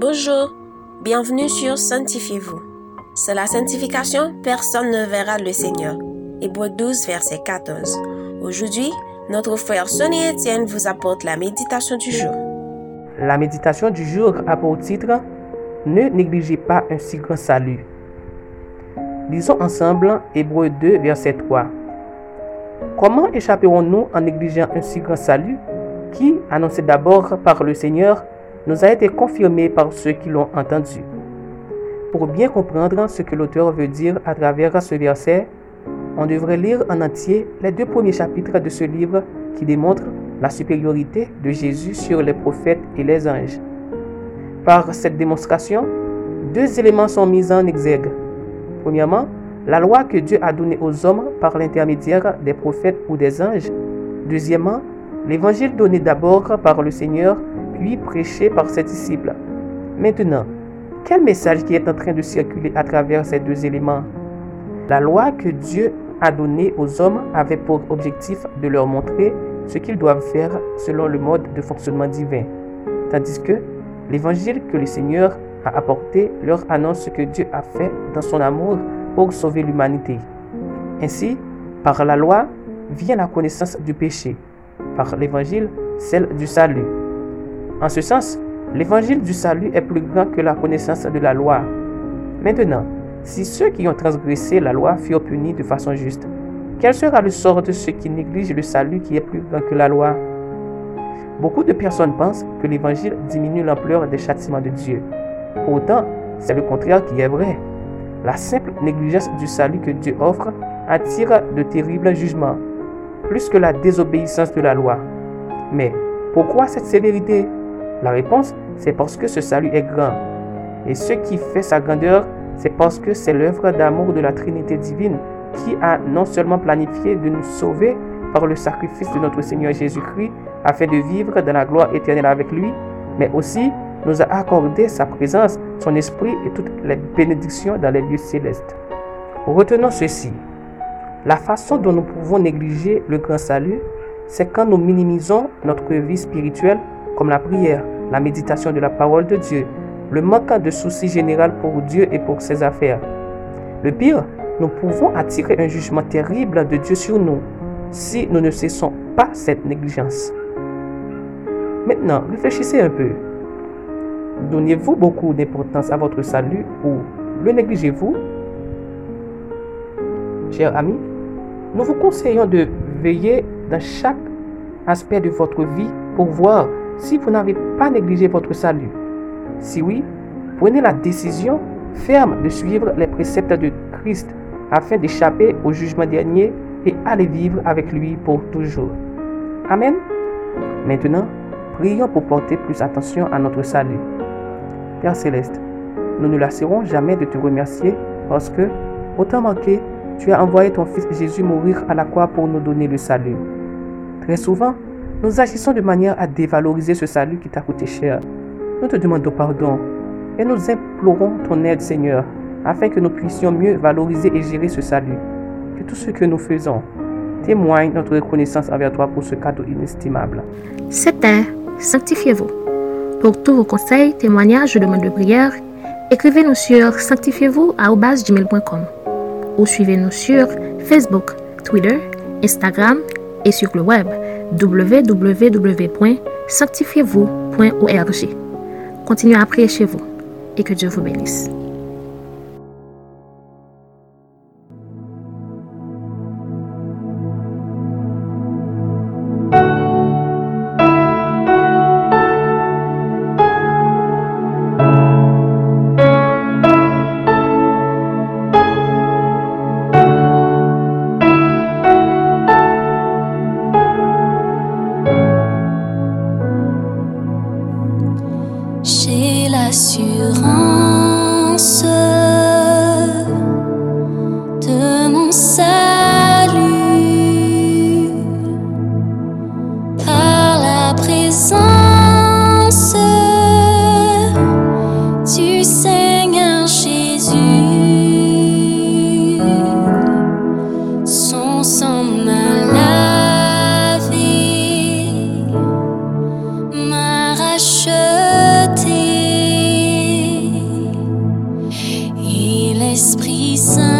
Bonjour, bienvenue sur Sanctifiez-vous. C'est la sanctification, personne ne verra le Seigneur. Hébreu 12, verset 14. Aujourd'hui, notre frère Sonny Etienne vous apporte la méditation du jour. La méditation du jour a pour titre Ne négligez pas un si grand salut. Lisons ensemble Hébreu 2, verset 3. Comment échapperons-nous en négligeant un si grand salut? Qui, annoncé d'abord par le Seigneur, nous a été confirmé par ceux qui l'ont entendu. Pour bien comprendre ce que l'auteur veut dire à travers ce verset, on devrait lire en entier les deux premiers chapitres de ce livre qui démontrent la supériorité de Jésus sur les prophètes et les anges. Par cette démonstration, deux éléments sont mis en exergue. Premièrement, la loi que Dieu a donnée aux hommes par l'intermédiaire des prophètes ou des anges. Deuxièmement, l'évangile donné d'abord par le Seigneur puis prêché par ses disciples. Maintenant, quel message qui est en train de circuler à travers ces deux éléments? La loi que Dieu a donnée aux hommes avait pour objectif de leur montrer ce qu'ils doivent faire selon le mode de fonctionnement divin, tandis que l'évangile que le Seigneur a apporté leur annonce ce que Dieu a fait dans son amour pour sauver l'humanité. Ainsi, par la loi vient la connaissance du péché, par l'évangile celle du salut. En ce sens, l'évangile du salut est plus grand que la connaissance de la loi. Maintenant, si ceux qui ont transgressé la loi furent punis de façon juste, quel sera le sort de ceux qui négligent le salut qui est plus grand que la loi? Beaucoup de personnes pensent que l'évangile diminue l'ampleur des châtiments de Dieu. Pourtant, c'est le contraire qui est vrai. La simple négligence du salut que Dieu offre attire de terribles jugements, plus que la désobéissance de la loi. Mais pourquoi cette sévérité? La réponse, c'est parce que ce salut est grand. Et ce qui fait sa grandeur, c'est parce que c'est l'œuvre d'amour de la Trinité divine qui a non seulement planifié de nous sauver par le sacrifice de notre Seigneur Jésus-Christ afin de vivre dans la gloire éternelle avec lui, mais aussi nous a accordé sa présence, son esprit et toutes les bénédictions dans les lieux célestes. Retenons ceci. La façon dont nous pouvons négliger le grand salut, c'est quand nous minimisons notre vie spirituelle comme la prière, la méditation de la parole de Dieu, le manque de souci général pour Dieu et pour ses affaires. Le pire, nous pouvons attirer un jugement terrible de Dieu sur nous si nous ne cessons pas cette négligence. Maintenant, réfléchissez un peu. Donnez-vous beaucoup d'importance à votre salut ou le négligez-vous? Chers amis, nous vous conseillons de veiller dans chaque aspect de votre vie pour voir si vous n'avez pas négligé votre salut. Si oui, prenez la décision ferme de suivre les préceptes de Christ afin d'échapper au jugement dernier et aller vivre avec lui pour toujours. Amen. Maintenant, prions pour porter plus attention à notre salut. Père céleste, nous ne lasserons jamais de te remercier parce que, autant manqué, tu as envoyé ton Fils Jésus mourir à la croix pour nous donner le salut. Très souvent, nous agissons de manière à dévaloriser ce salut qui t'a coûté cher. Nous te demandons pardon et nous implorons ton aide, Seigneur, afin que nous puissions mieux valoriser et gérer ce salut. Que tout ce que nous faisons témoigne notre reconnaissance envers toi pour ce cadeau inestimable. C'était Sanctifiez-vous. Pour tous vos conseils, témoignages demandes de prière, écrivez-nous sur sanctifiez-vous ou suivez-nous sur Facebook, Twitter, Instagram sur le web www.sanctifiez-vous.org. Continuez à prier chez vous et que Dieu vous bénisse. J'ai l'assurance Esprit Saint.